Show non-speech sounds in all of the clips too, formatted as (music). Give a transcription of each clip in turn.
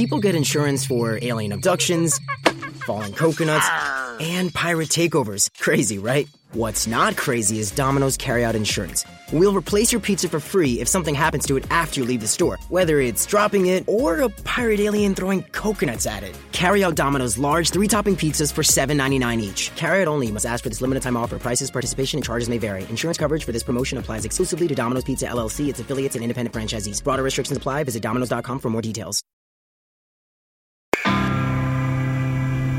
People get insurance for alien abductions, falling coconuts, and pirate takeovers. Crazy, right? What's not crazy is Domino's Carryout Insurance. We'll replace your pizza for free if something happens to it after you leave the store, whether it's dropping it or a pirate alien throwing coconuts at it. Carry out Domino's large three topping pizzas for $7.99 each. Carry out only must ask for this limited time offer. Prices, participation, and charges may vary. Insurance coverage for this promotion applies exclusively to Domino's Pizza LLC, its affiliates, and independent franchisees. Broader restrictions apply. Visit Domino's.com for more details.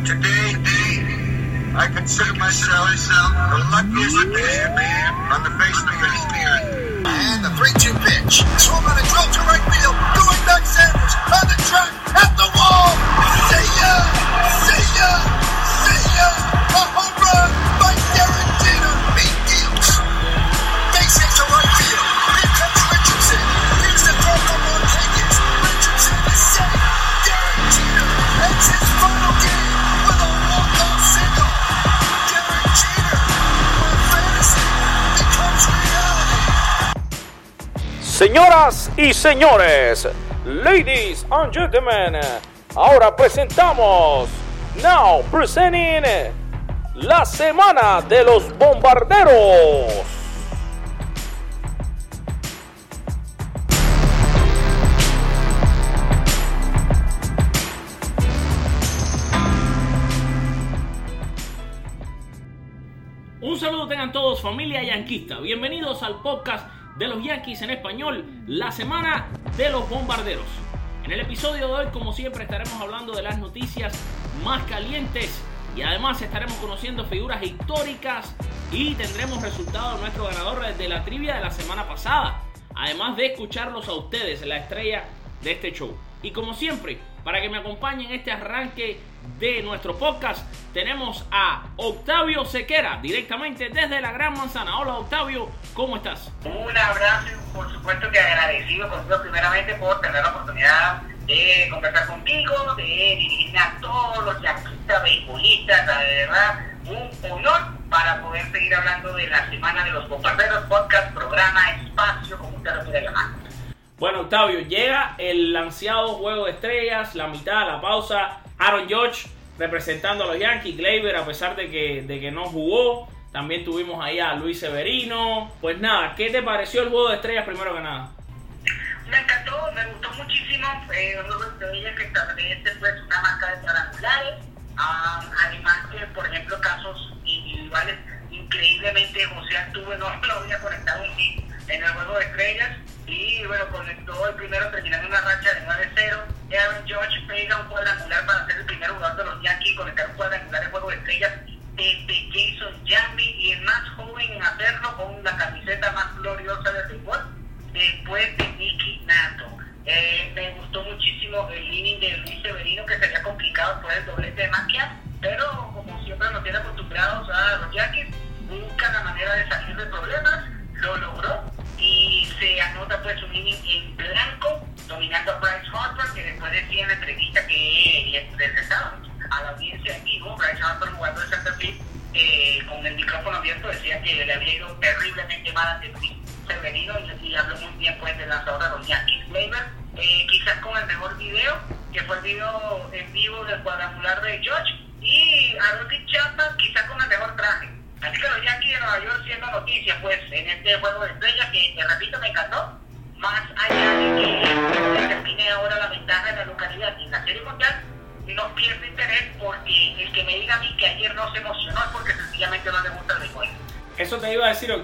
Today, I consider myself the luckiest man on the face of the earth. And the 3-2 pitch. Swung on a drill to right field. Going back Sanders. On the track. At the wall. See ya! See ya! See ya! A home run by Señoras y señores, ladies and gentlemen, ahora presentamos, now presenting, la semana de los bombarderos. Un saludo tengan todos familia yanquista, bienvenidos al podcast de los Yankees en español, la semana de los bombarderos. En el episodio de hoy, como siempre, estaremos hablando de las noticias más calientes y además estaremos conociendo figuras históricas y tendremos resultados de nuestro ganador de la trivia de la semana pasada. Además de escucharlos a ustedes, la estrella de este show. Y como siempre, para que me acompañen en este arranque de nuestro podcast, tenemos a Octavio Sequera, directamente desde la Gran Manzana. Hola Octavio, ¿cómo estás? Un abrazo y por supuesto que agradecido contigo primeramente por tener la oportunidad de conversar contigo, de dirigirme a todos los yanquistas, beisbolistas, la verdad, un honor para poder seguir hablando de la Semana de los Bombarderos, podcast, programa, espacio, como usted lo quiera llamar. Bueno, Octavio, llega el ansiado juego de estrellas, la mitad, la pausa. Aaron George representando a los Yankees, Gleyber a pesar de que, de que no jugó. También tuvimos ahí a Luis Severino. Pues nada, ¿qué te pareció el juego de estrellas primero que nada? Me encantó, me gustó muchísimo. Eh, de que establece pues, una marca de cuadrangulares. Ah, además que, por ejemplo, casos individuales, increíblemente José Altuve no (laughs) lo había conectado un hit en el juego de estrellas. Y bueno, conectó el primero terminando una racha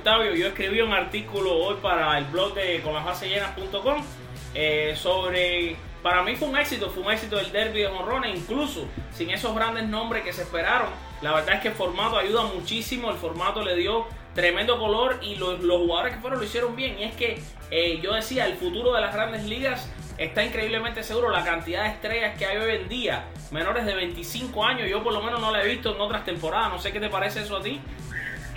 Octavio, yo escribí un artículo hoy para el blog de conlasbasellenas.com eh, sobre, para mí fue un éxito, fue un éxito el derby de Morrones, incluso sin esos grandes nombres que se esperaron, la verdad es que el formato ayuda muchísimo, el formato le dio tremendo color y los, los jugadores que fueron lo hicieron bien y es que eh, yo decía, el futuro de las grandes ligas está increíblemente seguro, la cantidad de estrellas que hay hoy en día, menores de 25 años, yo por lo menos no la he visto en otras temporadas, no sé qué te parece eso a ti.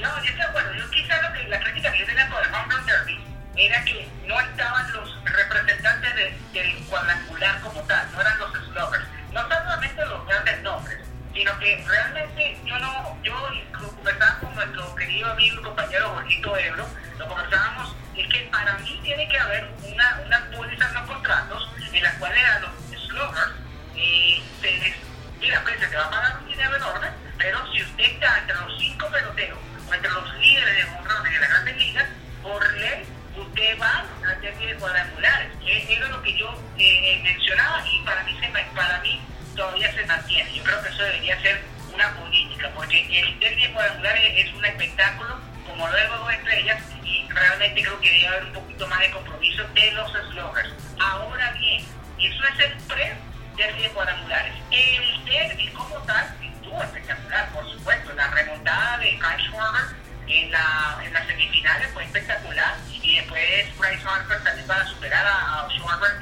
No, yo estoy de acuerdo. Yo quizás lo que la crítica que yo tenía con el Home Run Derby era que no estaban los representantes del cuadrangular como tal, no eran los sluggers. No solamente los grandes nombres, sino que realmente yo no, yo conversaba con nuestro querido amigo y compañero Jorgito Ebro, lo conversábamos, es que para mí tiene que haber una, una póliza, no contratos, en la cual a los sluggers eh, se les, mira, pues se te va a pagar un dinero enorme, pero si usted está entre los cinco peloteros entre los líderes de honrones de las grandes ligas, por ley, usted va a una serie de cuadrangulares. Eso es lo que yo eh, mencionaba y para mí, se, para mí todavía se mantiene. Yo creo que eso debería ser una política, porque el derby de cuadrangulares es un espectáculo, como lo de dos estrellas, y realmente creo que debe haber un poquito más de compromiso de los slogans. Ahora bien, eso es el pre-derby de cuadrangulares. El derby como tal espectacular, por supuesto. La remontada de Kyle Schwarber en, la, en las semifinales fue espectacular y después Bryce Harper también para superar a, a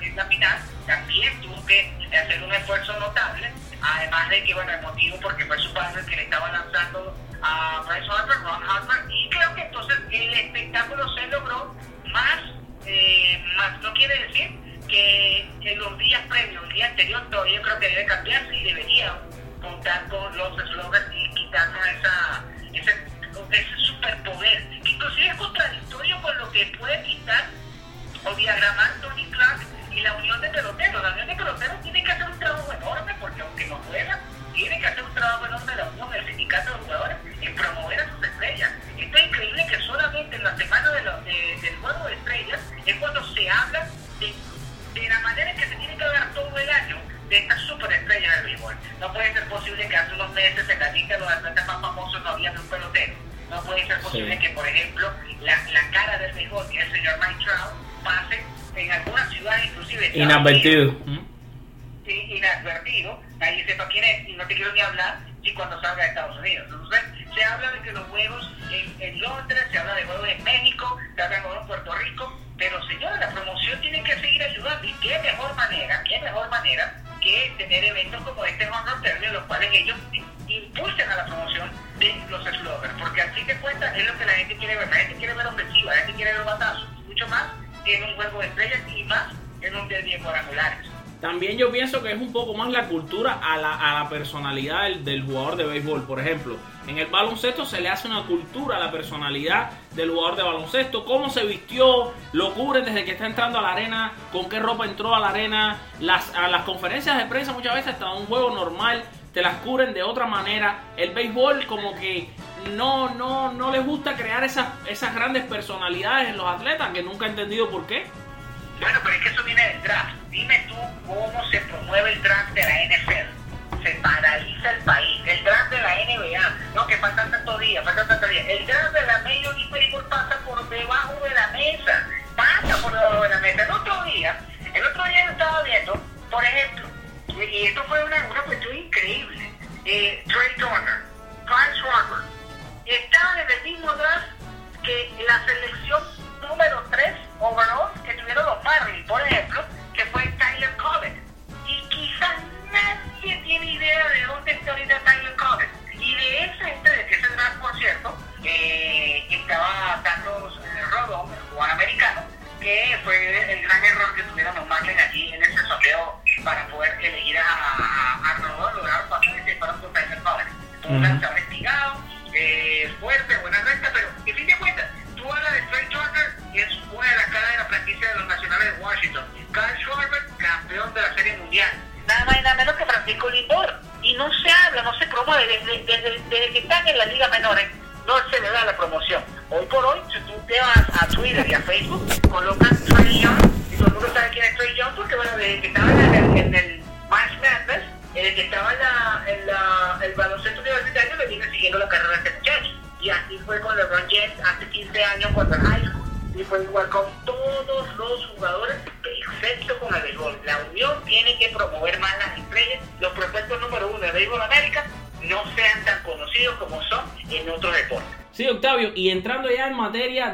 en la final también tuvo que hacer un esfuerzo notable además de que bueno el motivo porque fue su padre que le estaba lanzando a Bryce Harper, Ron Harper y creo que entonces el espectáculo se logró más, eh, más no quiere decir que en los días previos, el día anterior todavía creo que debe cambiarse y debería con los slogans y quitarnos esa, ese, ese superpoder, inclusive es contradictorio con lo que puede quitar o diagramar Tony Clark y la unión de peloteros. La unión de peloteros tiene que hacer un trabajo enorme porque aunque no pueda, tiene que hacer un trabajo enorme la unión del sindicato de jugadores en promover a sus estrellas. Esto es increíble que solamente en la semana de de- del juego de estrellas es cuando se habla de, de la manera en que se tiene que hablar todo el año de estas superestrellas del béisbol. No puede ser posible que hace unos meses en la lista de los atletas más famosos no había ni un pelotero. No puede ser posible Sí. que, por ejemplo, la, la cara del béisbol, que es el señor Mike Trout, pase en algunas ciudades, inclusive Inadvertido. Sí, inadvertido, nadie sepa quién es y no te quiero ni hablar si cuando salga de Estados Unidos. Entonces, se habla de que los juegos en, en Londres, se habla de juegos en México, También yo pienso que es un poco más la cultura a la, a la personalidad del, del jugador de béisbol. Por ejemplo, en el baloncesto se le hace una cultura a la personalidad del jugador de baloncesto. Cómo se vistió, lo cubren desde que está entrando a la arena, con qué ropa entró a la arena. Las, a las conferencias de prensa muchas veces hasta un juego normal te las cubren de otra manera. El béisbol como que no, no, no les gusta crear esas, esas grandes personalidades en los atletas que nunca he entendido por qué. Bueno, pero es que eso viene del draft. Dime tú cómo se promueve el draft de la NFL. Se paraliza el país. El draft de la NBA. No, que faltan tantos días, faltan tantos días. El draft de la Major League Baseball pasa por debajo de la mesa. Pasa por debajo de la mesa. El otro día, el otro día yo estaba viendo, por ejemplo, y esto fue una, una cuestión increíble. Eh, Trey Turner, Kyle Schwarber, estaban en el mismo draft que la selección número 3 overall que tuvieron los Marlins, por ejemplo, que fue Tyler Collins. Y quizás nadie tiene idea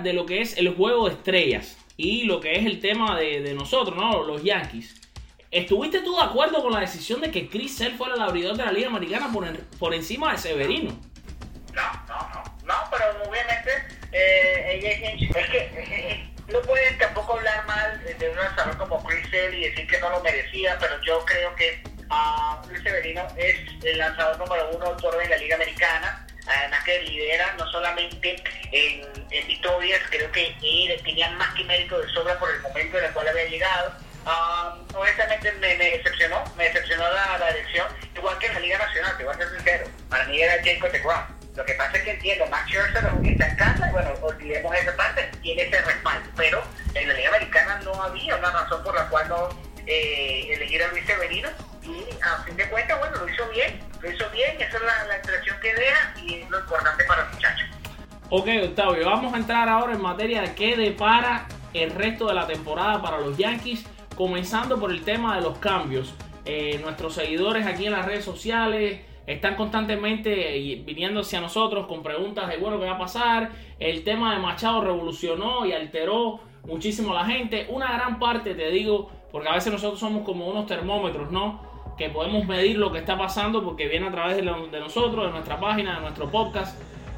de lo que es el juego de estrellas y lo que es el tema de, nosotros, ¿no? Los Yankees. ¿Estuviste tú de acuerdo con la decisión de que Chris Sale fuera el abridor de la Liga Americana por, en- por encima de Severino? No, no, no. No, pero obviamente eh, ella es, que no pueden tampoco hablar mal de un lanzador como Chris Sale y decir que no lo merecía, pero yo creo que ah, Luis Severino es el lanzador número uno por en la Liga Americana. Además que lidera no solamente en, en victorias, creo que él tenía más que mérito de sobra por el momento en el cual había llegado. Ah, honestamente me, me decepcionó, me decepcionó la, elección, igual que en la Liga Nacional, te voy a ser sincero, para mí era Jacob DeGrom. Lo que pasa es que entiendo, Max Scherzer está en casa, bueno, olvidemos esa parte, tiene ese respaldo, pero en la Liga Americana no había una razón por la cual no eh, elegir a Luis Severino y a fin de cuentas, bueno, lo hizo bien, lo hizo bien, esa es la, la que deja y es lo importante para muchacho. Ok, Octavio, vamos a entrar ahora en materia de qué depara el resto de la temporada para los Yankees, comenzando por el tema de los cambios. Eh, nuestros seguidores aquí en las redes sociales están constantemente viniendo hacia nosotros con preguntas de, bueno, ¿qué va a pasar? El tema de Machado revolucionó y alteró muchísimo a la gente. Una gran parte, te digo, porque a veces nosotros somos como unos termómetros, ¿no? Que podemos medir lo que está pasando porque viene a través de nosotros, de nuestra página, de nuestro podcast.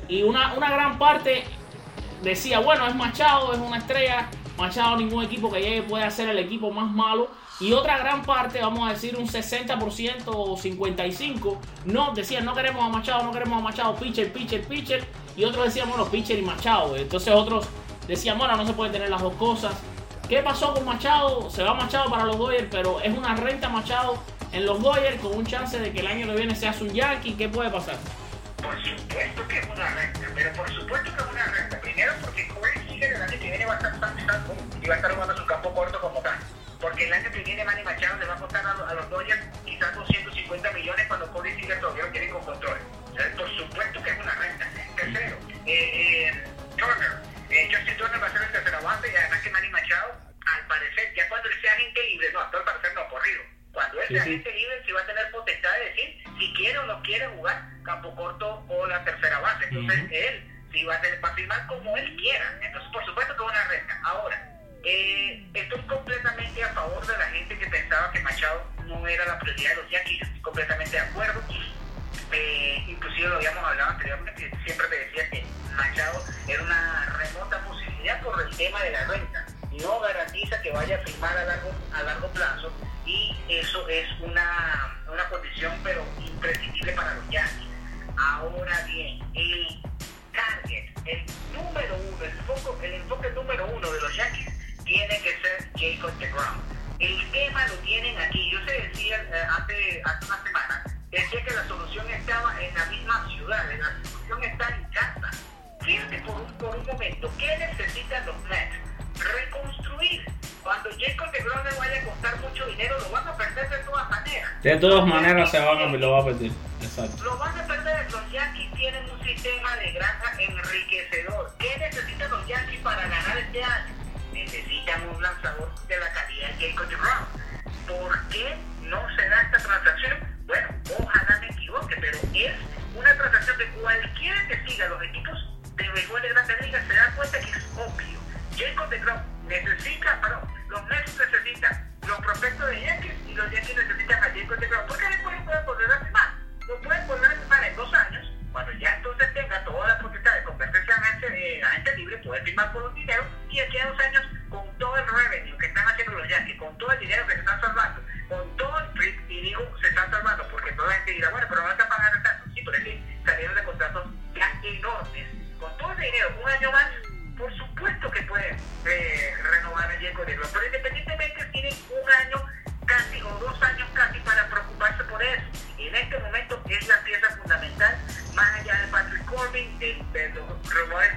Y una, una gran parte decía, bueno, es Machado, es una estrella. Machado, ningún equipo que llegue puede ser el equipo más malo. Y otra gran parte, vamos a decir un 60% o 55%, no, decían no queremos a Machado, no queremos a Machado, pitcher, pitcher, pitcher. Y otros decían, bueno, pitcher y Machado. Entonces otros decían, bueno, no se pueden tener las dos cosas. ¿Qué pasó con Machado? Se va Machado para los Dodgers, pero es una renta Machado en los Dodgers con un chance de que el año que viene sea un Yankee. ¿Qué puede pasar? Por supuesto que es una renta, pero por supuesto que es una renta. Primero porque Corey Seager el año que viene va a estar y va a estar jugando su campo corto como tal. Porque el año que viene Manny Machado le va a costar a, los Dodgers quizás 250 millones cuando Corey Seager todavía lo quiere con control. por supuesto que es una renta. Tercero, eh, eh, Turner. Eh, Justin Turner va a ser el tercera base y además que Manny Machado, al parecer, ya cuando él sea agente libre, no, al parecer no, corrido. Cuando él sea Sí, sí. agente libre, sí va a tener potestad de decir si quiere o no quiere jugar campo corto o la tercera base. Entonces, él sí va a, tener, va a firmar como él quiera. Entonces, por supuesto que es una renta. Ahora, eh, estoy completamente a favor de la gente que pensaba que Machado no era la prioridad de los Yankees. Estoy completamente de acuerdo. Eh, inclusive lo habíamos hablado anteriormente, siempre te decía que Machado era una remota posibilidad por el tema de la renta. No garantiza que vaya a firmar a largo, a largo plazo y eso es una, una condición pero imprescindible para los Yankees. Ahora bien, el target, el número uno, el enfoque, el enfoque número uno de los Yankees tiene que ser Jacob DeGrom. El tema lo tienen aquí. Yo se decía eh, hace, hace una De todas maneras se van a, lo va a perder. Corbin, de,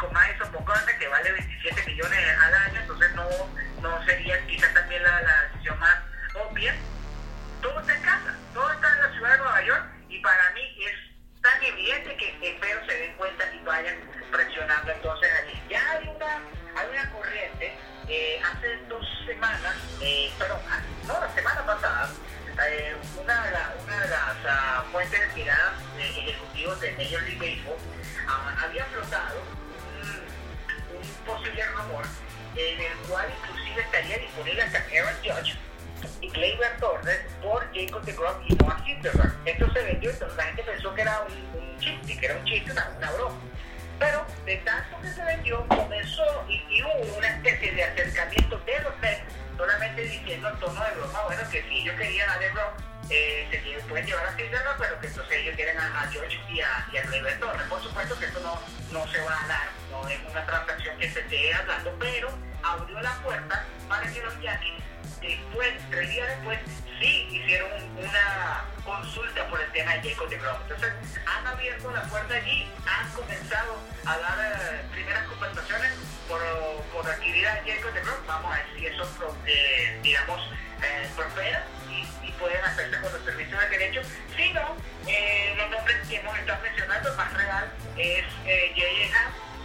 eh, digamos, eh, prospera y, y hacerse con los servicios de derecho, sino eh, los nombres que hemos estado mencionando, el más real es eh,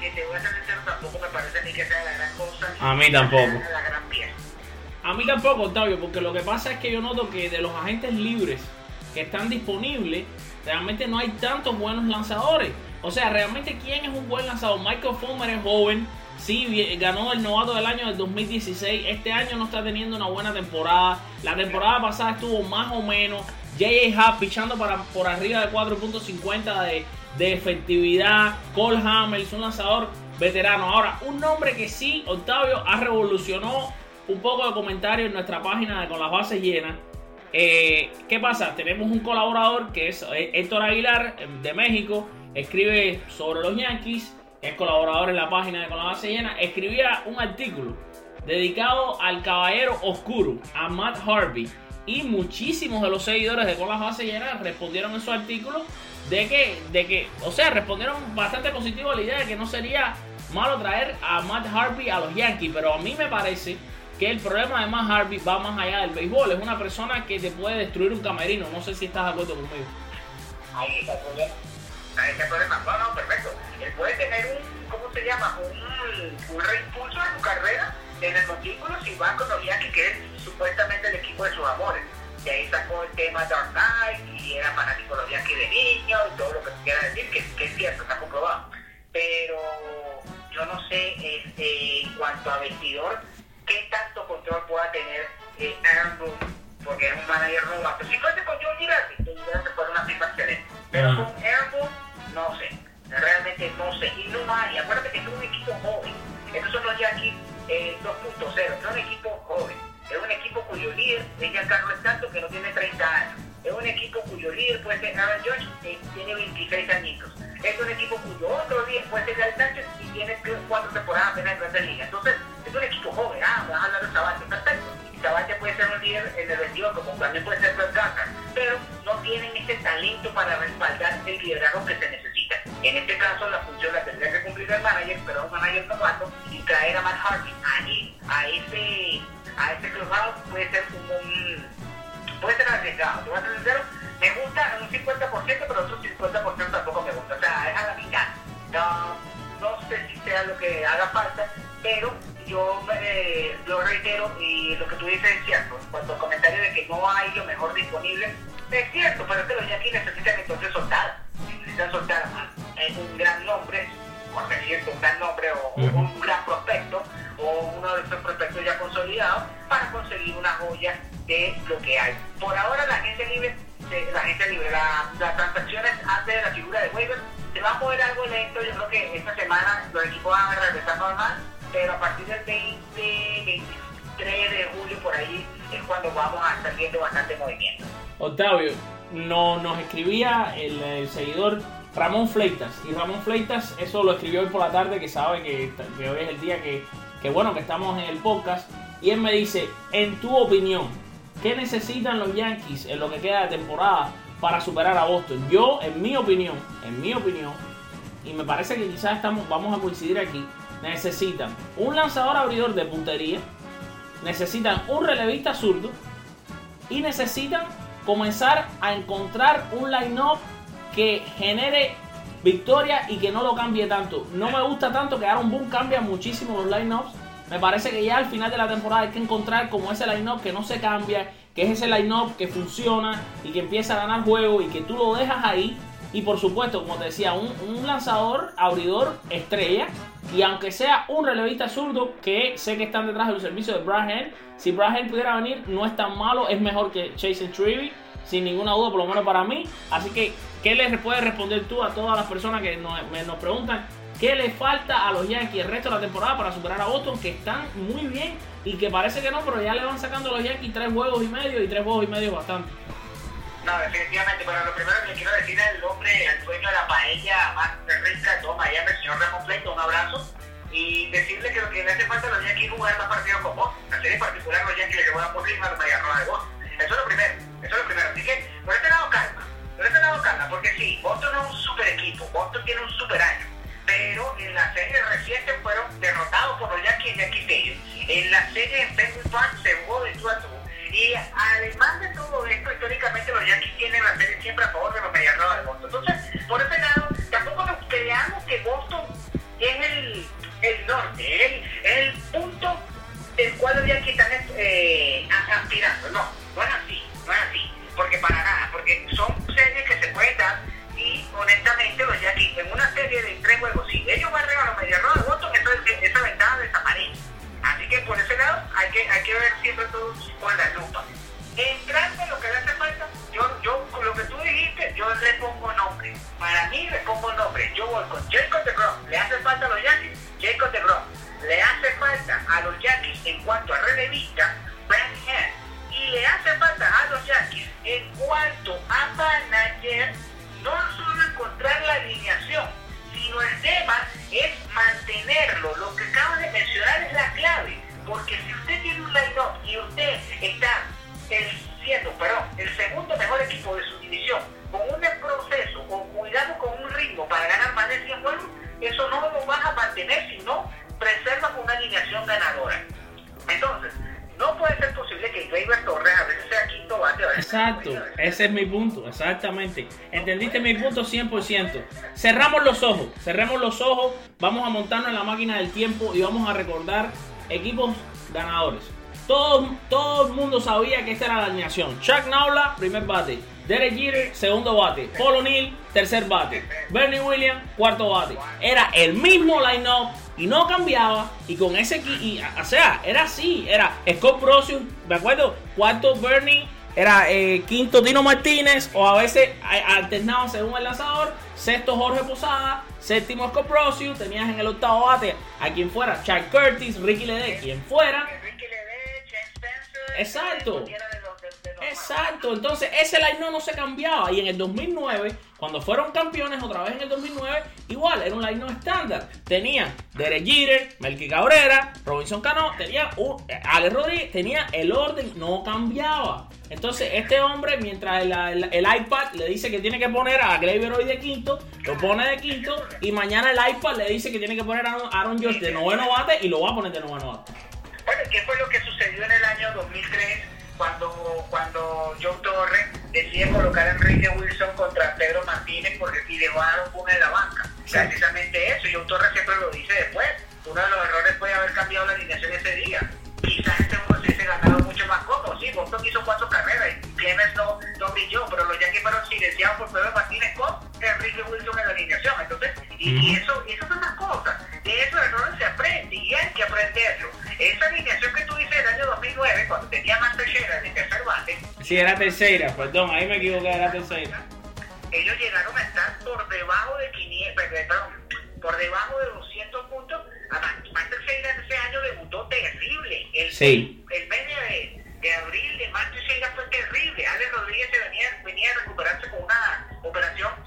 que te voy a ser sincero, tampoco me parece ni que sea la gran cosa. A mí tampoco. La gran pieza. A mí tampoco, Octavio, porque lo que pasa es que yo noto que de los agentes libres que están disponibles, realmente no hay tantos buenos lanzadores. O sea, realmente quién es un buen lanzador. Michael Fulmer es joven, sí, ganó el novato del año del 2016. Este año no está teniendo una buena temporada. La temporada pasada estuvo más o menos. J.A. Happ pichando para, por arriba de 4.50 de, efectividad. Cole Hamels, un lanzador veterano. Ahora, un nombre que sí, Octavio, ha revolucionó un poco de comentario en nuestra página Con las Bases Llenas. Eh, ¿Qué pasa? Tenemos un colaborador que es eh, Héctor Aguilar de México, escribe sobre los Yankees, es colaborador en la página de Con la Base Llena, escribía un artículo dedicado al caballero oscuro, a Matt Harvey, y muchísimos de los seguidores de Con las Bases Llenas respondieron en su artículo de que, de que, o sea, respondieron bastante positivo a la idea de que no sería malo traer a Matt Harvey a los Yankees, pero a mí me parece que el problema de Matt Harvey va más allá del béisbol. Es una persona que te puede destruir un camerino. No sé si estás de acuerdo conmigo. Ahí está el problema. Ahí está el problema. Un, ¿cómo se llama? Un, un reimpulso en su carrera en el montículo si va con Yankees, que es supuestamente el equipo de sus amores. De ahí sacó el tema Dark Knight y era fanático de Yankees de niño y todo lo que quiera decir, que, que es cierto, está comprobado. Pero yo no sé este, en cuanto a vestidor, qué tanto control pueda tener eh, Aaron Boone, porque es un manager novato. Si fuese con John Girardi, John Girardi fuera una firma excelente. Pero Ah. con Aaron y no hay, acuérdate que es un equipo joven, estos son los Yankees eh, 2.0, es un equipo joven, es un equipo cuyo líder es Giancarlo Stanton que no tiene 30 años, es un equipo cuyo líder puede ser Aaron George que tiene 26 añitos, es un equipo cuyo otro líder puede ser Gary Sánchez y tiene 4 temporadas apenas en Grandes Ligas, entonces es un equipo joven, ah, vas a hablar de Sabatia, perfecto, y Sabatia puede ser un líder en el 22 como también puede ser Brad pero no tienen ese talento para respaldar el liderazgo que se necesita. En este caso, la función la tendría que cumplir el manager, pero un manager novato, y traer a Matt Harvey ahí, a ese, a ese clubhouse puede ser un, un- puede ser arriesgado. Te voy a ser sincero, me gusta un 50%, pero otro 50% tampoco me gusta. O sea, es a la mitad. No, no sé si sea lo que haga falta, pero yo, yo reitero, y lo que tú dices es cierto, en cuanto al comentario de que no hay lo mejor disponible, es cierto, pero es que los Yankees necesitan entonces soltar. Necesitan soltar a un gran nombre, por decirte un gran nombre o un gran prospecto, o uno de esos prospectos ya consolidados, para conseguir una joya de lo que hay. Por ahora la gente libre, la gente libre, la- las transacciones antes de la figura de waiver se va a mover algo lento, yo creo que esta semana los equipos van a regresar normal, pero a partir del 20, 23 de julio por ahí es cuando vamos a estar viendo bastante movimiento. Octavio, no, nos escribía el, el seguidor Ramón Fleitas. Y Ramón Fleitas, eso lo escribió hoy por la tarde, que sabe que, hoy es el día que, que, bueno, que estamos en el podcast. Y él me dice, en tu opinión, ¿qué necesitan los Yankees en lo que queda de temporada para superar a Boston? Yo, en mi opinión, en mi opinión, y me parece que quizás estamos, vamos a coincidir aquí, necesitan un lanzador abridor de puntería, necesitan un relevista zurdo y necesitan comenzar a encontrar un line-up que genere victoria y que no lo cambie tanto. No me gusta tanto que Aaron Boone cambia muchísimo los line-ups. Me parece que ya al final de la temporada hay que encontrar como ese line-up que no se cambia, que es ese line-up que funciona y que empieza a ganar juego y que tú lo dejas ahí. Y por supuesto, como te decía, un, lanzador, abridor, estrella. Y aunque sea un relevista zurdo, que sé que están detrás de los servicios de Brad Hand, si Brad Hand pudiera venir, no es tan malo, es mejor que Chase Trivy, sin ninguna duda, por lo menos para mí. Así que, ¿qué les puedes responder tú a todas las personas que nos, nos preguntan qué le falta a los Yankees el resto de la temporada para superar a Boston, que están muy bien y que parece que no, pero ya le van sacando a los Yankees tres juegos y medio y tres juegos y medio es bastante. No, definitivamente, pero lo primero que le quiero decir al hombre, al dueño de la paella más rica de todo Miami, el señor Ramón Pleito, un abrazo, y decirle que lo que le hace falta a los Yankees es jugar más partidos con vos. La particular los Yankees le juegan por encima a los Medias Rojas de vos. Eso es lo primero, eso es lo primero. Así que, por este lado calma, por este lado calma, porque sí, Boston es un super equipo, Boston tiene un super año, pero en la serie reciente fueron derrotados por los Yankees en Yankee Stadium. En la serie en Fenway Park se jugó de tú a tú. Y además de todo esto, históricamente los Yankees tienen la serie siempre a favor de los Medias Rojas de Boston. Entonces, por ese lado, tampoco nos creamos que Boston es el, el norte, es el, el punto del cual los Yankees están eh, aspirando. No, no es así, no es así. Porque para nada, porque son series que se pueden dar y honestamente los Yankees en una serie de tres juegos, si ellos barren a los Medias Rojas de entonces esa ventaja desaparece. Así que por ese lado hay que, hay que ver siempre todo con la lupa. Es mi punto, exactamente. ¿Entendiste mi punto 100%? Cerramos los ojos, cerremos los ojos, vamos a montarnos en la máquina del tiempo y vamos a recordar equipos ganadores. Todo, todo el mundo sabía que esta era la alineación. Chuck Naula, primer bate. Derek Jeter, segundo bate. Paul O'Neill, tercer bate. Bernie Williams, cuarto bate. Era el mismo line-up y no cambiaba. Y con ese y, o sea, era así. Era Scott Procius, me acuerdo, cuarto Bernie, era eh, quinto Dino Martínez, o a veces a- alternaban según el lanzador. Sexto Jorge Posada, séptimo Scott Procius, tenías en el octavo bate a quien fuera, Chuck Curtis, Ricky Ledee, quien fuera. Ricky Ledee, James Spencer, Exacto. Exacto, entonces ese line no, no se cambiaba. Y en el 2009, cuando fueron campeones otra vez en el 2009, igual era un line no estándar. Tenían Derek Jeter, Melky Cabrera, Robinson Cano, tenía un, eh, Alex Rodríguez, tenía el orden, no cambiaba. Entonces este hombre, mientras el, el- iPad le dice que tiene que poner a Gleyber hoy de quinto, lo pone de quinto, y mañana el iPad le dice que tiene que poner a Aaron George de noveno bate y lo va a poner de noveno bate. Bueno, ¿qué fue lo que sucedió en el año 2003 cuando, cuando Joe Torre decide colocar a Enrique Wilson contra Pedro Martínez porque y dejó a Aaron Boone en la banca? Precisamente eso, Joe Torre siempre lo dice después. Uno de los errores puede haber cambiado la alineación ese día. Quizás este uno se hubiese ganado mucho más cómodo. Sí, Boston hizo cuatro carreras y Clemens no, no brilló, pero los Yankees fueron silenciados por Pedro Martínez con Enrique Wilson en la alineación. Entonces, y, y eso, y eso son las cosas. De esos errores se aprende y hay que aprenderlo. Esa alineación que tú dices del año 2009, cuando tenía más Teixeira de tercer bate, Sí, era tercera, perdón, ahí me equivoqué, era tercera. ellos llegaron a estar por debajo de 500, perdón, por debajo de 200 puntos. Además, Master ese año debutó terrible. El, Sí. el mes de, de abril de Master Teixeira fue terrible.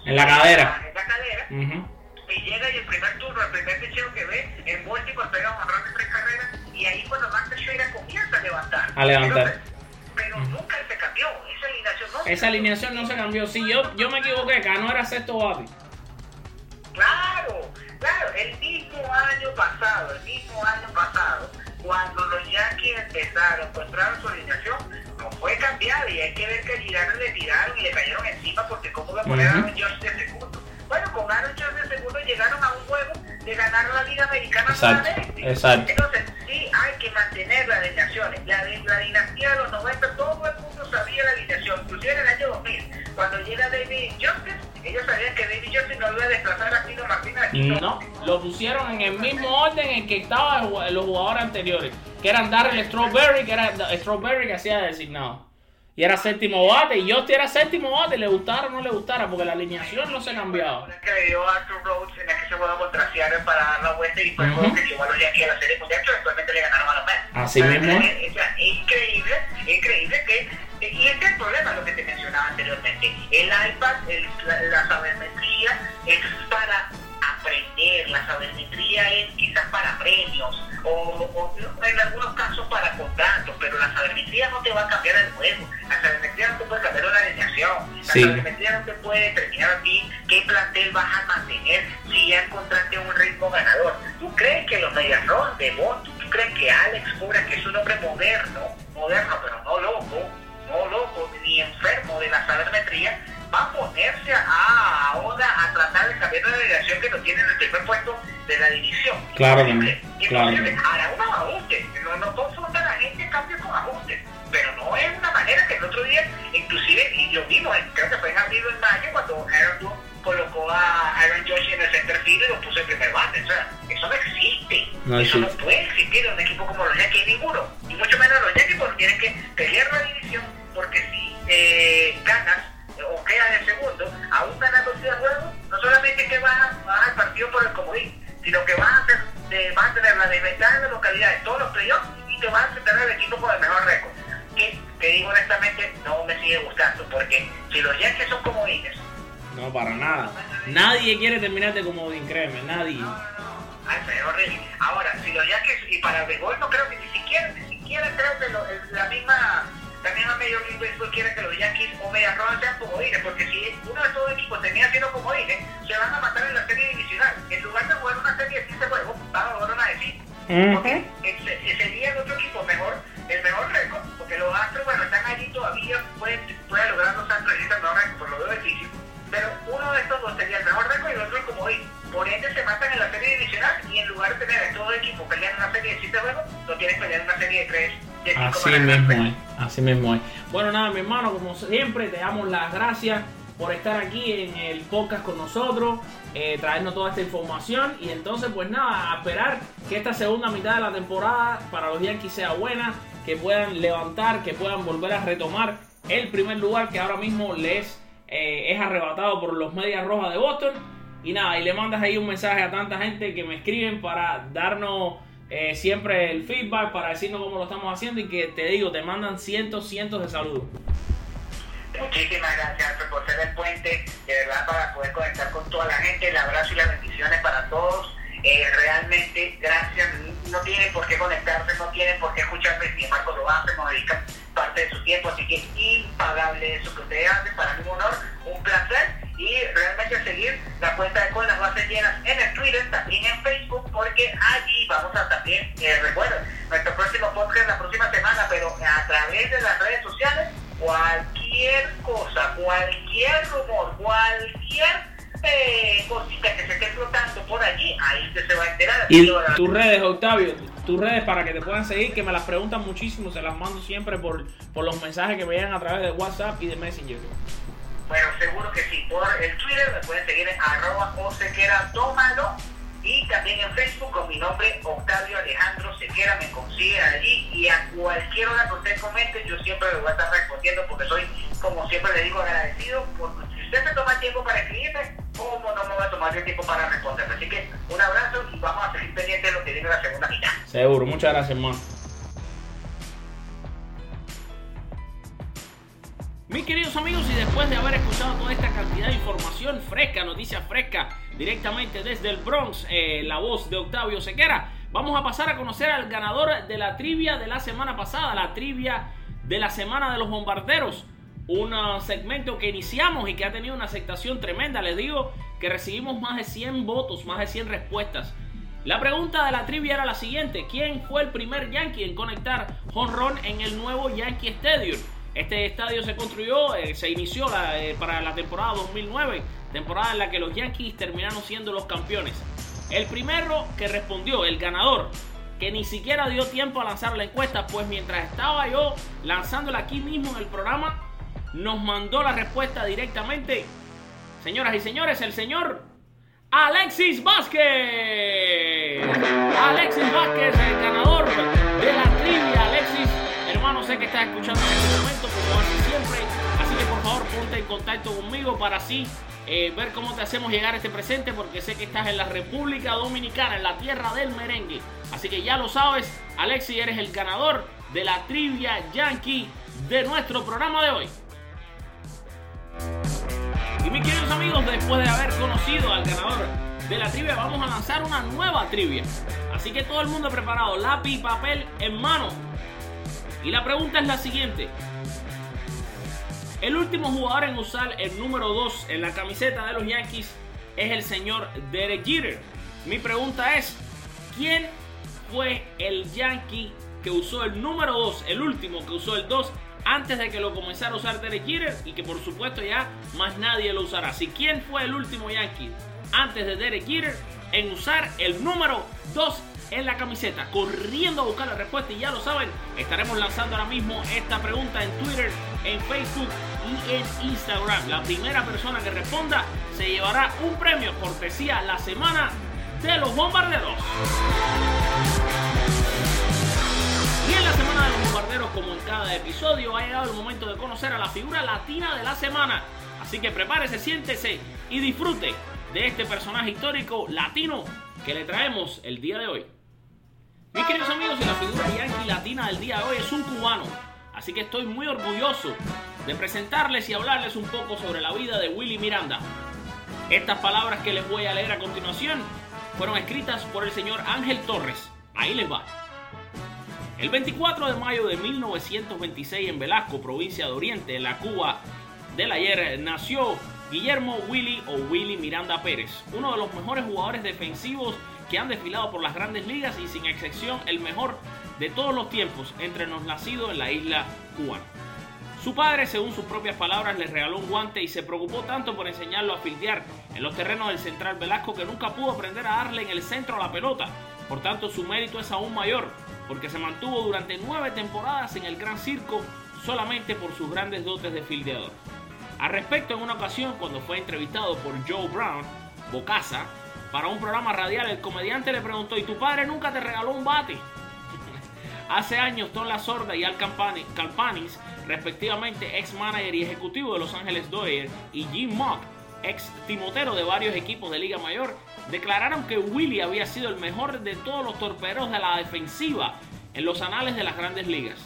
En la cadera. En la cadera. Y llega y el primer turno, el primer picheo que ve, en Baltimore pega un honrón de tres carreras. Y ahí cuando Max Teixeira comienza a levantar. A levantar. Entonces, pero nunca se cambió. Esa alineación no se Esa alineación no se cambió. Sí, yo, yo me equivoqué, Cano era sexto bate. Claro, claro, el mismo año pasado, el mismo año pasado, cuando los Yankees empezaron, encontraron su alineación, no fue cambiada y hay que ver que Girard le tiraron y le cayeron encima porque cómo va a poner a. Aaron George de segundo. Bueno, con Aaron George de segundo llegaron a un juego de ganar la Liga Americana Exacto, exacto. Entonces, sí hay que mantener las alineaciones. La, la dinastía de los 90, todo el mundo sabía la alineación, inclusive en el año 2000, cuando llega David Justice, ellos sabían que David Justice no iba a desplazar a Tino Martínez aquí. No, lo pusieron en el mismo orden en que estaban los jugadores anteriores, que eran Darrell Strawberry, que era Strawberry que hacía de designado. Y era séptimo bate, y Justin era séptimo bate, le gustara o no le gustara, porque la alineación no se cambiaba. Una que le dio a Arthur Rhodes en juego contra Seattle para dar la vuelta y fue el juego que llevó a los Yankees a la Serie Mundial que actualmente le ganaron a los Mets. Así mismo. es- es increíble, increíble que... Y este es el problema, lo que te mencionaba anteriormente. El iPad, el- la, la sabermetría es para aprender, la sabermetría es quizás para premios o, o en algunos casos para contratos, pero la sabermetría no te va a cambiar el juego, la Sí. sabermetría no te puede determinar a ti qué plantel vas a mantener si ya encontraste un ritmo ganador. ¿Tú crees que los Medias Rojas de Boston, tú crees que Alex Cora, que es un hombre moderno, moderno pero no loco, no loco ni enfermo de la sabermetría, va a ponerse a ahora a tratar de cambiar la delegación que lo tiene en el primer puesto de la división. Claro, Imposible, claro. Hará unos ajustes, no, no confunda a la gente cambio con ajustes, pero no es una manera que el otro día, inclusive, y lo vimos, en- que fue en abril o en mayo, cuando Aaron Boone colocó a Aaron Josh en el center field y lo puso en primer bate, o sea, eso no existe, No eso no puede para nada. Nadie quiere terminarte como Odin, créeme, nadie. Ay, pero es horrible. Ahora, si los Yankees, y para el béisbol no creo que ni siquiera, ni siquiera creo que lo- el- la misma, la misma Major League Baseball quiere que los Yankees o Medias Rojas sean comodines, porque si uno de estos equipos termina siendo comodines, se van a matar en la serie divisional. En lugar de jugar una serie de 7 juegos, van a jugar una de 5. Porque una serie de 3, de 5 Así mismo es, así mismo es. Bueno, nada, mi hermano, como siempre, te damos las gracias por estar aquí en el podcast con nosotros, eh, traernos toda esta información y entonces, pues nada, a esperar que esta segunda mitad de la temporada para los Yankees sea buena, que puedan levantar, que puedan volver a retomar el primer lugar que ahora mismo les eh, es arrebatado por los Medias Rojas de Boston. Y nada, y le mandas ahí un mensaje a tanta gente que me escriben para darnos eh, siempre el feedback, para decirnos cómo lo estamos haciendo y que te digo, te mandan cientos, cientos de saludos. Muchísimas gracias por ser el puente, de verdad, para poder conectar con toda la gente. El abrazo y las bendiciones para todos. Eh, realmente, gracias. No tienen por qué conectarse, no tienen por qué escucharme, sin embargo, lo hacen, nos dedican parte de su tiempo. Así que impagable eso que ustedes hacen. Para mí, un honor, un placer. Y realmente seguir la cuenta de con las bases llenas en el Twitter, también en Facebook, porque allí vamos a también, eh, recuerden, nuestro próximo podcast la próxima semana, pero a través de las redes sociales cualquier cosa, cualquier rumor, cualquier eh, cosita que se esté flotando por allí, ahí usted se va a enterar. Y tus redes, Octavio, tus redes para que te puedan seguir, que me las preguntan muchísimo, se las mando siempre por, por los mensajes que me llegan a través de WhatsApp y de Messenger. Bueno, seguro que sí. Por el Twitter me pueden seguir en arroba o sequera tómalo. Y también en Facebook con mi nombre Octavio Alejandro Sequera me consiguen allí y a cualquier hora que usted comente yo siempre le voy a estar respondiendo porque soy, como siempre le digo, agradecido porque si usted se toma tiempo para escribirme, ¿cómo no me va a tomar el tiempo para responderme? Así que un abrazo y vamos a seguir pendientes de lo que viene la segunda mitad. Seguro, muchas gracias, hermano. Mis queridos amigos, y después de haber escuchado toda esta cantidad de información fresca, noticias frescas, directamente desde el Bronx, eh, la voz de Octavio Sequera, vamos a pasar a conocer al ganador de la trivia de la semana pasada, la trivia de la semana de los bombarderos. Un uh, segmento que iniciamos y que ha tenido una aceptación tremenda. Les digo que recibimos más de 100 votos, más de 100 respuestas. La pregunta de la trivia era la siguiente: ¿Quién fue el primer Yankee en conectar honrón en el nuevo Yankee Stadium? Este estadio se construyó, eh, se inició eh, para la temporada 2009, temporada en la que los Yankees terminaron siendo los campeones. El primero que respondió, el ganador, que ni siquiera dio tiempo a lanzar la encuesta, pues mientras estaba yo lanzándola aquí mismo en el programa, nos mandó la respuesta directamente. Señoras y señores, el señor Alexis Vázquez. Alexis Vázquez, el ganador de la trivia. Sé que estás escuchando en este momento, como hace siempre. Así que por favor, ponte en contacto conmigo para así eh, ver cómo te hacemos llegar este presente, porque sé que estás en la República Dominicana, en la tierra del merengue. Así que ya lo sabes, Alexis, eres el ganador de la trivia Yankee de nuestro programa de hoy. Y mis queridos amigos, después de haber conocido al ganador de la trivia, vamos a lanzar una nueva trivia. Así que todo el mundo preparado, lápiz papel en mano. Y la pregunta es la siguiente. El último jugador en usar el número 2 en la camiseta de los Yankees es el señor Derek Jeter. Mi pregunta es, ¿quién fue el Yankee que usó el número 2, el último que usó el 2 antes de que lo comenzara a usar Derek Jeter y que por supuesto ya más nadie lo usará. Si quién fue el último Yankee antes de Derek Jeter en usar el número 2 en la camiseta, corriendo a buscar la respuesta y ya lo saben, estaremos lanzando ahora mismo esta pregunta en Twitter, en Facebook y en Instagram. La primera persona que responda se llevará un premio cortesía la semana de los bombarderos. Y en la semana de los bombarderos, como en cada episodio, ha llegado el momento de conocer a la figura latina de la semana. Así que prepárese, siéntese y disfrute de este personaje histórico latino que le traemos el día de hoy. Mis queridos amigos, y la figura yankee latina del día de hoy es un cubano. Así que estoy muy orgulloso de presentarles y hablarles un poco sobre la vida de Willy Miranda. Estas palabras que les voy a leer a continuación fueron escritas por el señor Ángel Torres. Ahí les va. El 24 de mayo de 1926 en Velasco, provincia de Oriente, en la Cuba del ayer, nació Guillermo Willy o Willy Miranda Pérez, uno de los mejores jugadores defensivos que han desfilado por las grandes ligas y sin excepción el mejor de todos los tiempos entre los nacidos en la isla cubana. Su padre, según sus propias palabras, le regaló un guante y se preocupó tanto por enseñarlo a fildear en los terrenos del Central Velasco que nunca pudo aprender a darle en el centro a la pelota. Por tanto, su mérito es aún mayor, porque se mantuvo durante nueve temporadas en el Gran Circo solamente por sus grandes dotes de fildeador. Al respecto, en una ocasión, cuando fue entrevistado por Joe Brown, Bocasa, para un programa radial, el comediante le preguntó, ¿y tu padre nunca te regaló un bate? (laughs) Hace años, Tom La Sorda y Al Calpanis, respectivamente ex manager y ejecutivo de Los Ángeles Dodgers, y Jim Mock, ex timotero de varios equipos de Liga Mayor, declararon que Willie había sido el mejor de todos los torperos de la defensiva en los anales de las grandes ligas.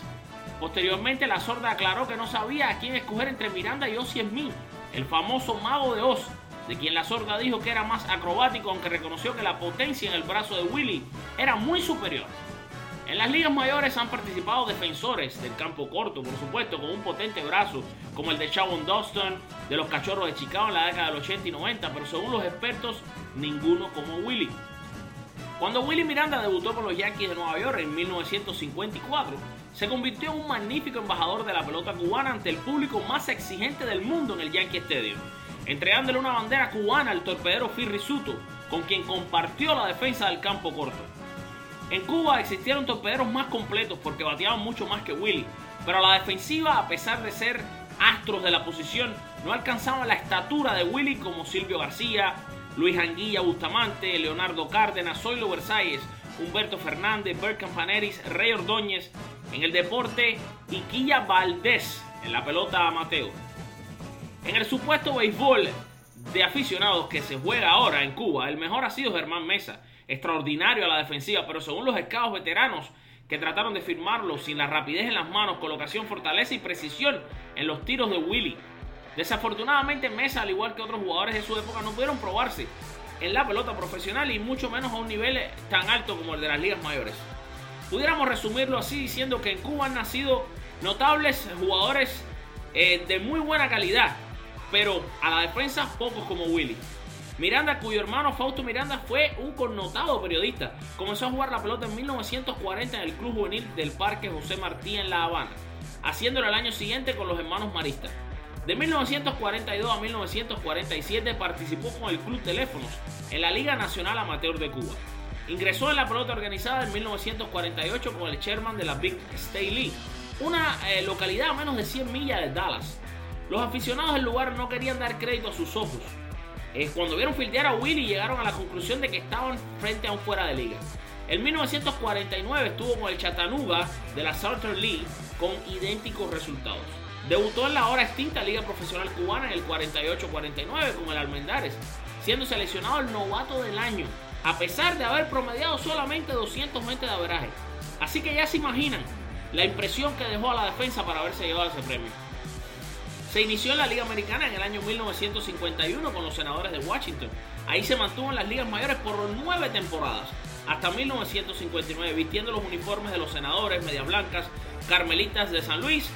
Posteriormente, la sorda aclaró que no sabía a quién escoger entre Miranda y Ozzie Smith, el famoso mago de Oz, quien la sorda dijo que era más acrobático, aunque reconoció que la potencia en el brazo de Willie era muy superior. En las ligas mayores han participado defensores del campo corto, por supuesto, con un potente brazo, como el de Chavon Dustin, de los Cachorros de Chicago en la década del 80 y 90, pero según los expertos, ninguno como Willie. Cuando Willie Miranda debutó con los Yankees de Nueva York en 1954, se convirtió en un magnífico embajador de la pelota cubana ante el público más exigente del mundo en el Yankee Stadium, entregándole una bandera cubana al torpedero Phil Rizzuto, con quien compartió la defensa del campo corto. En Cuba existieron torpederos más completos porque bateaban mucho más que Willie, pero la defensiva, a pesar de ser astros de la posición, no alcanzaban la estatura de Willie como Silvio García, Luis Anguilla Bustamante, Leonardo Cárdenas, Zoilo Versalles, Humberto Fernández, Bert Campaneris, Rey Ordóñez en el deporte y Quilla Valdés en la pelota amateur. En el supuesto béisbol de aficionados que se juega ahora en Cuba, el mejor ha sido Germán Mesa, extraordinario a la defensiva, pero según los escados veteranos que trataron de firmarlo sin la rapidez en las manos, colocación, fortaleza y precisión en los tiros de Willy. Desafortunadamente Mesa, al igual que otros jugadores de su época, no pudieron probarse en la pelota profesional y mucho menos a un nivel tan alto como el de las ligas mayores. Pudiéramos resumirlo así diciendo que en Cuba han nacido notables jugadores eh, de muy buena calidad, pero a la defensa pocos como Willy. Miranda, cuyo hermano Fausto Miranda fue un connotado periodista, comenzó a jugar la pelota en 1940 en el Club Juvenil del Parque José Martí en La Habana, haciéndolo el año siguiente con los hermanos Maristas. De 1942 a 1947 participó con el Club Teléfonos en la Liga Nacional Amateur de Cuba. Ingresó en la pelota organizada en 1948 con el chairman de la Big State League, una eh, localidad a menos de 100 millas de Dallas. Los aficionados del lugar no querían dar crédito a sus ojos. Eh, cuando vieron fildear a Willy llegaron a la conclusión de que estaban frente a un fuera de liga. En 1949 estuvo con el Chattanooga de la Southern League con idénticos resultados. Debutó en la ahora extinta Liga Profesional Cubana en el 48-49 con el Almendares, siendo seleccionado el novato del año, a pesar de haber promediado solamente 220 de averaje. Así que ya se imaginan la impresión que dejó a la defensa para haberse llevado ese premio. Se inició en la Liga Americana en el año 1951 con los senadores de Washington. Ahí se mantuvo en las ligas mayores por nueve temporadas, hasta 1959, vistiendo los uniformes de los senadores, Medias Blancas, Carmelitas de San Luis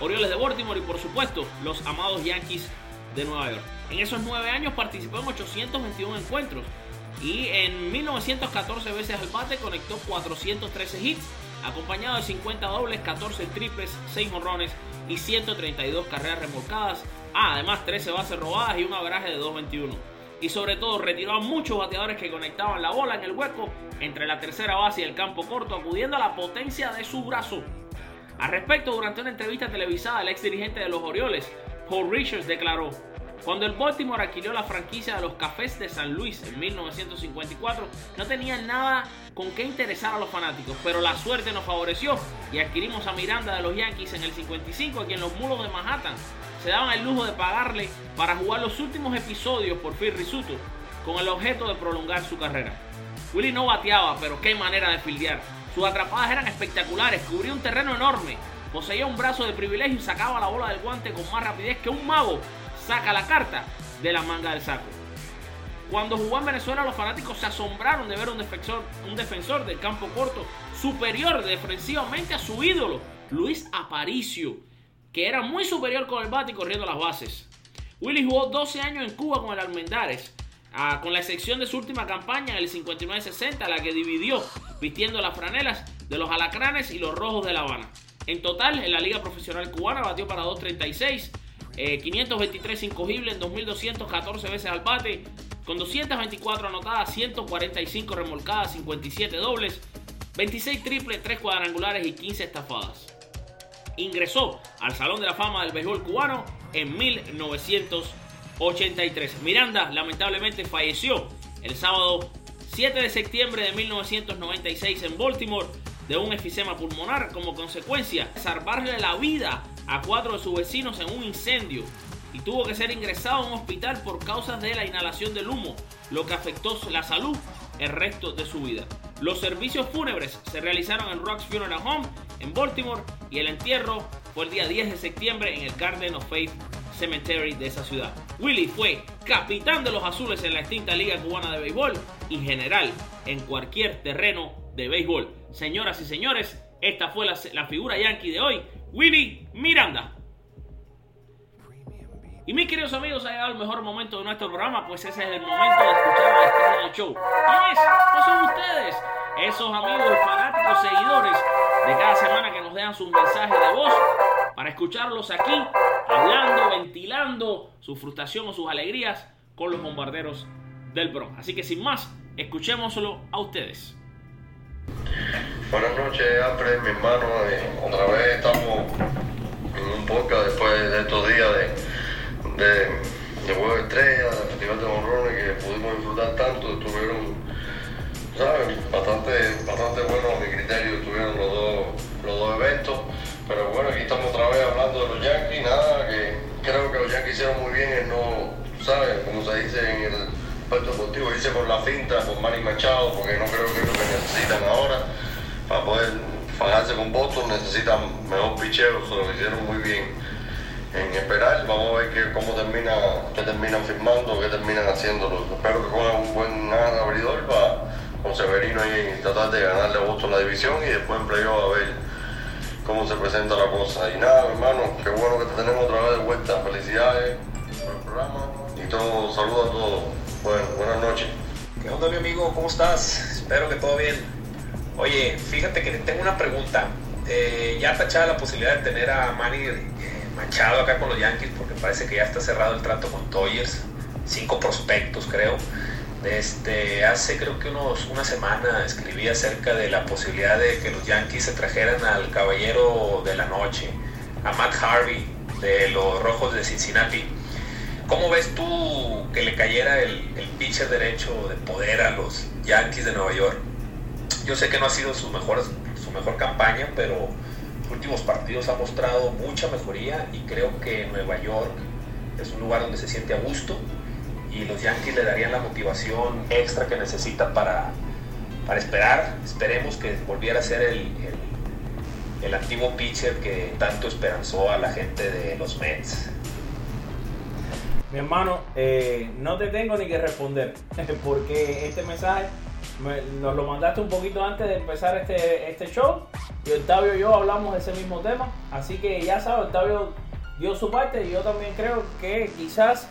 Orioles de Baltimore y por supuesto los amados Yankees de Nueva York. En esos nueve años participó en 821 encuentros y en 1914 veces al bate conectó 413 hits acompañado de 50 dobles, 14 triples, 6 morrones y 132 carreras remolcadas. Además 13 bases robadas y un average de 2.21. Y sobre todo retiró a muchos bateadores que conectaban la bola en el hueco entre la tercera base y el campo corto, acudiendo a la potencia de su brazo. Al respecto, durante una entrevista televisada, el ex dirigente de los Orioles, Paul Richards, declaró: Cuando el Baltimore adquirió la franquicia de los Cafés de San Luis en 1954, no tenía nada con qué interesar a los fanáticos, pero la suerte nos favoreció y adquirimos a Miranda de los Yankees en el 55, a quien los mulos de Manhattan se daban el lujo de pagarle para jugar los últimos episodios por Phil Rizzuto, con el objeto de prolongar su carrera. Willie no bateaba, pero qué manera de fildear. Sus atrapadas eran espectaculares, cubría un terreno enorme, poseía un brazo de privilegio y sacaba la bola del guante con más rapidez que un mago saca la carta de la manga del saco. Cuando jugó en Venezuela, los fanáticos se asombraron de ver un defensor, un defensor del campo corto superior defensivamente a su ídolo, Luis Aparicio, que era muy superior con el bate y corriendo las bases. Willy jugó 12 años en Cuba con el Almendares, ah, con la excepción de su última campaña en el 59-60, la que dividió vistiendo las franelas de los alacranes y los rojos de La Habana. En total, en la Liga Profesional Cubana batió para 236, eh, 523 incogibles en 2214 veces al bate, con 224 anotadas, 145 remolcadas, 57 dobles, 26 triples, 3 cuadrangulares y 15 estafadas. Ingresó al Salón de la Fama del Béisbol Cubano en 1983. Miranda lamentablemente falleció el sábado 7 de septiembre de 1996 en Baltimore de un efisema pulmonar como consecuencia salvarle la vida a cuatro de sus vecinos en un incendio y tuvo que ser ingresado a un hospital por causas de la inhalación del humo, lo que afectó la salud el resto de su vida. Los servicios fúnebres se realizaron en Rocks Funeral Home en Baltimore y el entierro fue el día 10 de septiembre en el Garden of Faith Cemetery de esa ciudad. Willie fue capitán de los azules en la extinta Liga Cubana de Béisbol y general en cualquier terreno de béisbol. Señoras y señores, esta fue la, la figura yankee de hoy, Willie Miranda. Y mis queridos amigos, ha llegado el mejor momento de nuestro programa, pues ese es el momento de escuchar la estrella del show. ¿Quién es? ¿No son ustedes? Esos amigos fanáticos, seguidores de cada semana que nos dejan sus mensajes de voz para escucharlos aquí, hablando, ventilando su frustración o sus alegrías con los bombarderos del Bronx. Así que sin más, escuchémoslo a ustedes. Buenas noches, Apre, mi hermano. Otra vez estamos en un podcast después de estos días de, de, de Juego de Estrella, de Festival de Honrones que pudimos disfrutar tanto. Estuvieron, ¿sabes? Bastante, bastante buenos a mi criterio, estuvieron los dos, los dos eventos. Pero bueno, aquí estamos otra vez hablando de los Yankees. Nada, que creo que los Yankees hicieron muy bien en no, ¿sabes? Como se dice en el aspecto deportivo, irse por la finta, con Manny Machado, porque no creo que es lo que necesitan ahora para poder fajarse con Boston necesitan mejor picheo, se lo hicieron muy bien en esperar. Vamos a ver que, cómo termina, qué terminan firmando, qué terminan haciéndolo. Espero que cojan un buen abridor para con Severino y tratar de ganarle a Boston la división y después en playoff a ver cómo se presenta la cosa. Y nada, hermano, qué bueno que te tenemos otra vez de vuelta. Felicidades por el programa y todo, saludos a todos. Bueno, buenas noches. ¿Qué onda, mi amigo? ¿Cómo estás? Espero que todo bien. Oye, fíjate que tengo una pregunta. Eh, ya tachada la posibilidad de tener a Manny eh, Machado acá con los Yankees, porque parece que ya está cerrado el trato con Toyers. Cinco prospectos, creo. Este, hace creo que unos, una semana escribí acerca de la posibilidad de que los Yankees se trajeran al caballero de la noche, a Matt Harvey de los Rojos de Cincinnati. ¿Cómo ves tú que le cayera el, el pitcher derecho de poder a los Yankees de Nueva York? Yo sé que no ha sido su mejor, su mejor campaña, pero los últimos partidos ha mostrado mucha mejoría y creo que Nueva York es un lugar donde se siente a gusto y los Yankees le darían la motivación extra que necesita para, para esperar. Esperemos que volviera a ser el, el, antiguo pitcher que tanto esperanzó a la gente de los Mets. Mi hermano, eh, no te tengo ni que responder (laughs) porque este mensaje me- nos lo mandaste un poquito antes de empezar este, este show y Octavio y yo hablamos de ese mismo tema. Así que ya sabes, Octavio dio su parte y yo también creo que quizás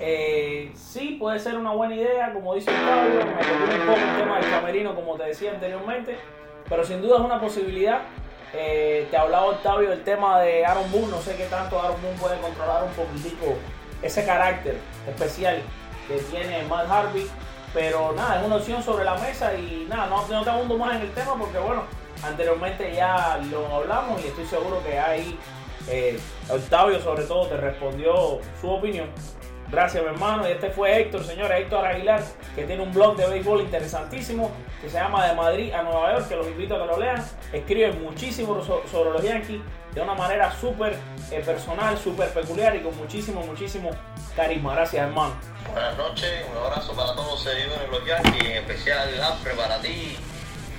eh, sí puede ser una buena idea, como dice Octavio, me un poco el tema del camerino, como te decía anteriormente. pero sin duda es una posibilidad. Eh, te hablaba Octavio del tema de Aaron Boone, no sé qué tanto Aaron Boone puede controlar un poquitico ese carácter especial que tiene Matt Harvey, pero nada, es una opción sobre la mesa y nada, no, no te abundo más en el tema porque bueno, anteriormente ya lo hablamos y estoy seguro que ahí eh, Octavio sobre todo te respondió su opinión. Gracias, mi hermano. Y este fue Héctor, señores, Héctor Aguilar, que tiene un blog de béisbol interesantísimo que se llama De Madrid a Nueva York, que los invito a que lo lean. Escribe muchísimo sobre los Yankees de una manera súper eh, personal, súper peculiar y con muchísimo, muchísimo carisma. Gracias, hermano. Buenas noches, un abrazo para todos los seguidores de los Yankees, en especial Alfred para ti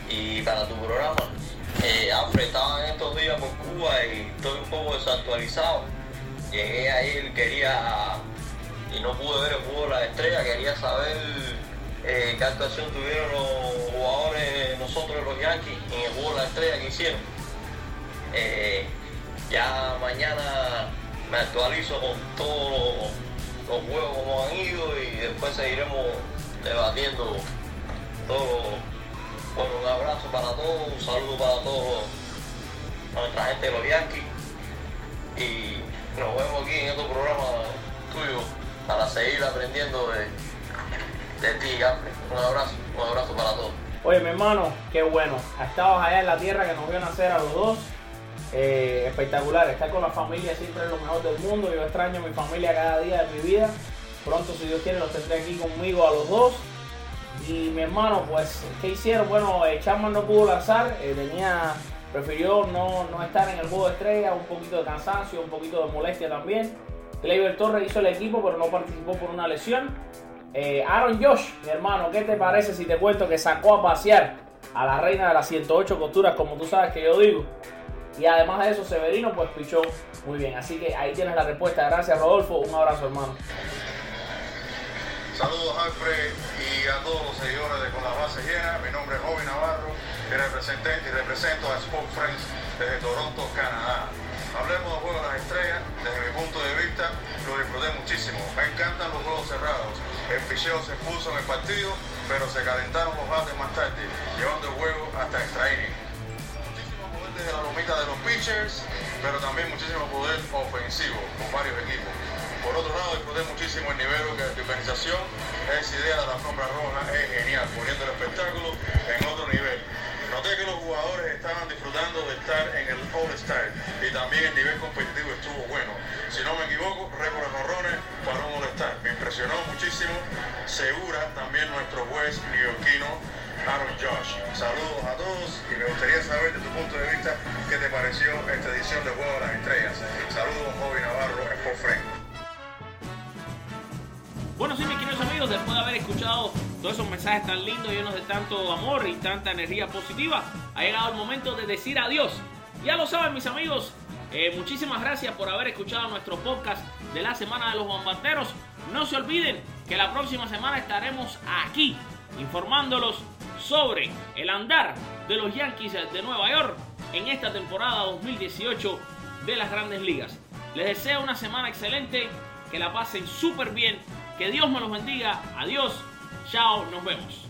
y para tu programa. Eh, estaba en estos días por Cuba y estoy un poco desactualizado. Llegué ahí, quería y no pude ver el juego de la estrella, quería saber eh, qué actuación tuvieron los jugadores, nosotros los Yankees, en el juego de la estrella que hicieron. Eh, ya mañana me actualizo con todos los, juegos como han ido y después seguiremos debatiendo todo. Bueno, un abrazo para todos, un saludo para todos, a nuestra gente de los Yankees y nos vemos aquí en otro programa tuyo para seguir aprendiendo de, de ti, Un abrazo, un abrazo para todos. Oye, mi hermano, qué bueno. Estabas allá en la tierra que nos vio nacer a los dos. Eh, espectacular, estar con la familia siempre es lo mejor del mundo. Yo extraño a mi familia cada día de mi vida. Pronto, si Dios quiere, los tendré aquí conmigo a los dos. Y mi hermano, pues, ¿qué hicieron? Bueno, eh, Chapman no pudo lanzar, eh, tenía, prefirió no, no estar en el juego de estrella, un poquito de cansancio, un poquito de molestia también. Gleyber Torres hizo el equipo, pero no participó por una lesión. Eh, Aaron Josh, mi hermano, ¿qué te parece si te cuento que sacó a pasear a la reina de las 108 costuras, como tú sabes que yo digo? Y además de eso, Severino pues pichó muy bien. Así que ahí tienes la respuesta. Gracias, Rodolfo. Un abrazo, hermano. Saludos, Alfred, y a todos los seguidores de Con la Base Llena. Mi nombre es Joven Navarro y represento, y represento a Sport Friends desde Toronto, Canadá. Hablemos del juego de las estrellas, desde mi punto de vista, lo disfruté muchísimo. Me encantan los juegos cerrados. El picheo se puso en el partido, pero se calentaron los bates más tarde, llevando el juego hasta extra. Desde la lomita de los pitchers, pero también muchísimo poder ofensivo con varios equipos. Por otro lado, disfruté muchísimo el nivel de organización. Esa idea de la sombra roja es genial, poniendo te pareció esta edición de Juego de las Estrellas. Saludos, Joven Navarro, Sport Frank. Bueno, sí, mis queridos amigos, después de haber escuchado todos esos mensajes tan lindos, llenos de tanto amor y tanta energía positiva, ha llegado el momento de decir adiós. Ya lo saben, mis amigos, eh, muchísimas gracias por haber escuchado nuestro podcast de la Semana de los Bombarderos. No se olviden que la próxima semana estaremos aquí informándolos sobre el andar de los Yankees de Nueva York en esta temporada 2018 de las grandes ligas. Les deseo una semana excelente, que la pasen súper bien que Dios me los bendiga. Adiós. Chao. Nos vemos.